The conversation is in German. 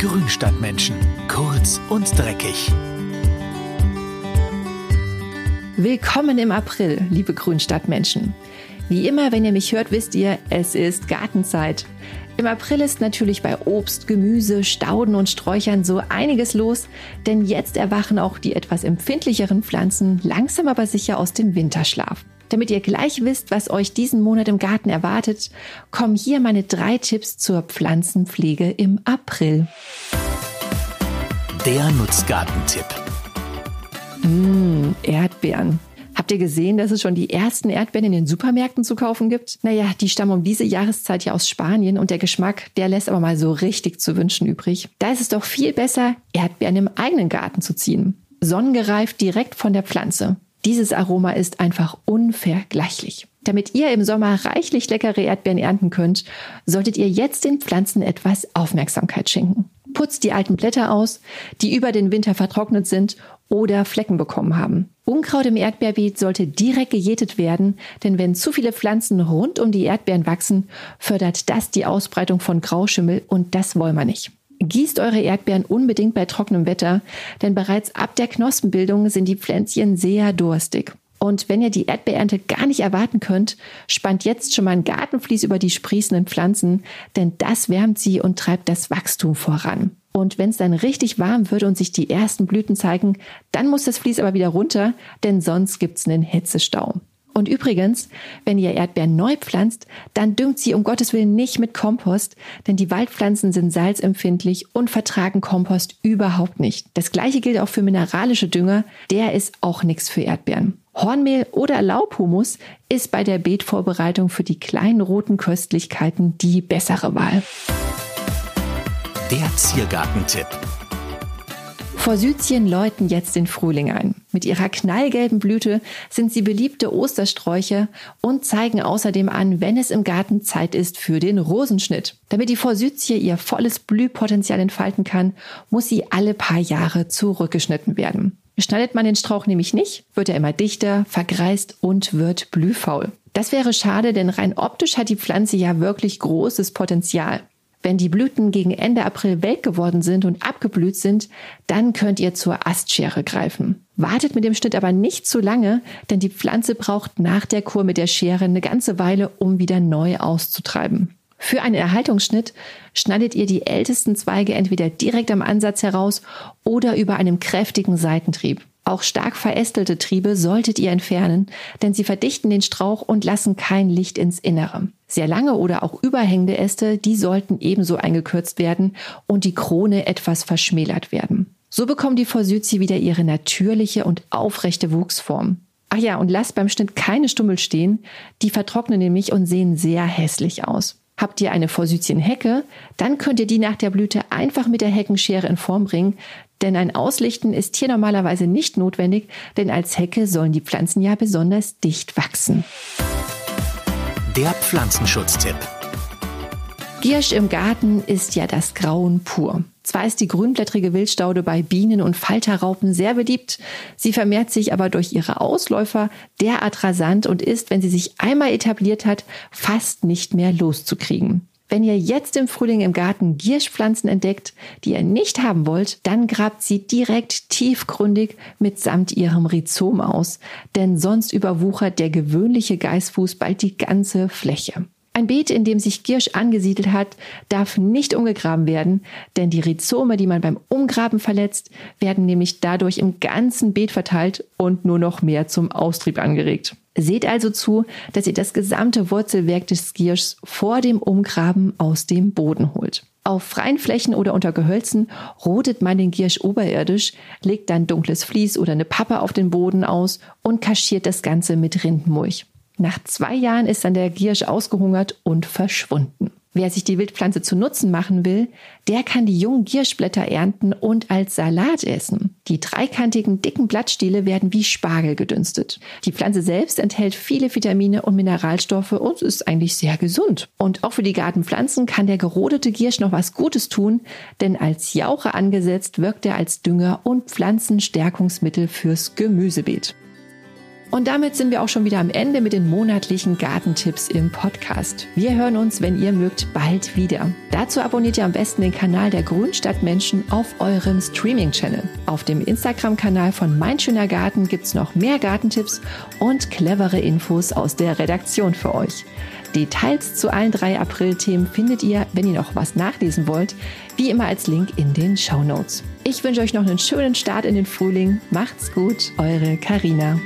Grünstadtmenschen. Kurz und dreckig. Willkommen im April, liebe Grünstadtmenschen. Wie immer, wenn ihr mich hört, wisst ihr, es ist Gartenzeit. Im April ist natürlich bei Obst, Gemüse, Stauden und Sträuchern so einiges los, denn jetzt erwachen auch die etwas empfindlicheren Pflanzen langsam aber sicher aus dem Winterschlaf. Damit ihr gleich wisst, was euch diesen Monat im Garten erwartet, kommen hier meine drei Tipps zur Pflanzenpflege im April. Der Nutzgartentipp. Mmh, Erdbeeren. Habt ihr gesehen, dass es schon die ersten Erdbeeren in den Supermärkten zu kaufen gibt? Naja, die stammen um diese Jahreszeit ja aus Spanien und der Geschmack, der lässt aber mal so richtig zu wünschen übrig. Da ist es doch viel besser, Erdbeeren im eigenen Garten zu ziehen. Sonnengereift direkt von der Pflanze. Dieses Aroma ist einfach unvergleichlich. Damit ihr im Sommer reichlich leckere Erdbeeren ernten könnt, solltet ihr jetzt den Pflanzen etwas Aufmerksamkeit schenken. Putzt die alten Blätter aus, die über den Winter vertrocknet sind oder Flecken bekommen haben. Unkraut im Erdbeerbeet sollte direkt gejätet werden, denn wenn zu viele Pflanzen rund um die Erdbeeren wachsen, fördert das die Ausbreitung von Grauschimmel und das wollen wir nicht. Gießt eure Erdbeeren unbedingt bei trockenem Wetter, denn bereits ab der Knospenbildung sind die Pflänzchen sehr durstig. Und wenn ihr die Erdbeerernte gar nicht erwarten könnt, spannt jetzt schon mal ein Gartenvlies über die sprießenden Pflanzen, denn das wärmt sie und treibt das Wachstum voran. Und wenn es dann richtig warm wird und sich die ersten Blüten zeigen, dann muss das Vlies aber wieder runter, denn sonst gibt's einen Hitzestau. Und übrigens, wenn ihr Erdbeeren neu pflanzt, dann düngt sie um Gottes Willen nicht mit Kompost, denn die Waldpflanzen sind salzempfindlich und vertragen Kompost überhaupt nicht. Das gleiche gilt auch für mineralische Dünger, der ist auch nichts für Erdbeeren. Hornmehl oder Laubhumus ist bei der Beetvorbereitung für die kleinen roten Köstlichkeiten die bessere Wahl. Der Ziergartentipp. Forsythien läuten jetzt den Frühling ein. Mit ihrer knallgelben Blüte sind sie beliebte Ostersträucher und zeigen außerdem an, wenn es im Garten Zeit ist für den Rosenschnitt. Damit die Forsythie ihr volles Blühpotenzial entfalten kann, muss sie alle paar Jahre zurückgeschnitten werden. Schneidet man den Strauch nämlich nicht, wird er immer dichter, vergreist und wird blühfaul. Das wäre schade, denn rein optisch hat die Pflanze ja wirklich großes Potenzial. Wenn die Blüten gegen Ende April welk geworden sind und abgeblüht sind, dann könnt ihr zur Astschere greifen. Wartet mit dem Schnitt aber nicht zu lange, denn die Pflanze braucht nach der Kur mit der Schere eine ganze Weile, um wieder neu auszutreiben. Für einen Erhaltungsschnitt schneidet ihr die ältesten Zweige entweder direkt am Ansatz heraus oder über einem kräftigen Seitentrieb. Auch stark verästelte Triebe solltet ihr entfernen, denn sie verdichten den Strauch und lassen kein Licht ins Innere. Sehr lange oder auch überhängende Äste, die sollten ebenso eingekürzt werden und die Krone etwas verschmälert werden. So bekommt die Forsythie wieder ihre natürliche und aufrechte Wuchsform. Ach ja, und lasst beim Schnitt keine Stummel stehen, die vertrocknen nämlich und sehen sehr hässlich aus. Habt ihr eine Forsythienhecke, dann könnt ihr die nach der Blüte einfach mit der Heckenschere in Form bringen, denn ein Auslichten ist hier normalerweise nicht notwendig, denn als Hecke sollen die Pflanzen ja besonders dicht wachsen. Der Pflanzenschutztipp. Giersch im Garten ist ja das Grauen pur. Zwar ist die grünblättrige Wildstaude bei Bienen und Falterraupen sehr beliebt, sie vermehrt sich aber durch ihre Ausläufer derart rasant und ist, wenn sie sich einmal etabliert hat, fast nicht mehr loszukriegen. Wenn ihr jetzt im Frühling im Garten Gierschpflanzen entdeckt, die ihr nicht haben wollt, dann grabt sie direkt tiefgründig mitsamt ihrem Rhizom aus, denn sonst überwuchert der gewöhnliche Geißfuß bald die ganze Fläche. Ein Beet, in dem sich Giersch angesiedelt hat, darf nicht umgegraben werden, denn die Rhizome, die man beim Umgraben verletzt, werden nämlich dadurch im ganzen Beet verteilt und nur noch mehr zum Austrieb angeregt. Seht also zu, dass ihr das gesamte Wurzelwerk des Gierschs vor dem Umgraben aus dem Boden holt. Auf freien Flächen oder unter Gehölzen rodet man den Giersch oberirdisch, legt dann dunkles Vlies oder eine Pappe auf den Boden aus und kaschiert das Ganze mit Rindenmulch. Nach zwei Jahren ist dann der Giersch ausgehungert und verschwunden. Wer sich die Wildpflanze zu Nutzen machen will, der kann die jungen Gierschblätter ernten und als Salat essen. Die dreikantigen, dicken Blattstiele werden wie Spargel gedünstet. Die Pflanze selbst enthält viele Vitamine und Mineralstoffe und ist eigentlich sehr gesund. Und auch für die Gartenpflanzen kann der gerodete Giersch noch was Gutes tun, denn als Jauche angesetzt wirkt er als Dünger und Pflanzenstärkungsmittel fürs Gemüsebeet. Und damit sind wir auch schon wieder am Ende mit den monatlichen Gartentipps im Podcast. Wir hören uns, wenn ihr mögt, bald wieder. Dazu abonniert ihr am besten den Kanal der Grünstadtmenschen auf eurem Streaming-Channel. Auf dem Instagram-Kanal von Mein Schöner Garten gibt's noch mehr Gartentipps und clevere Infos aus der Redaktion für euch. Details zu allen drei April-Themen findet ihr, wenn ihr noch was nachlesen wollt, wie immer als Link in den Show Notes. Ich wünsche euch noch einen schönen Start in den Frühling. Macht's gut, eure Karina.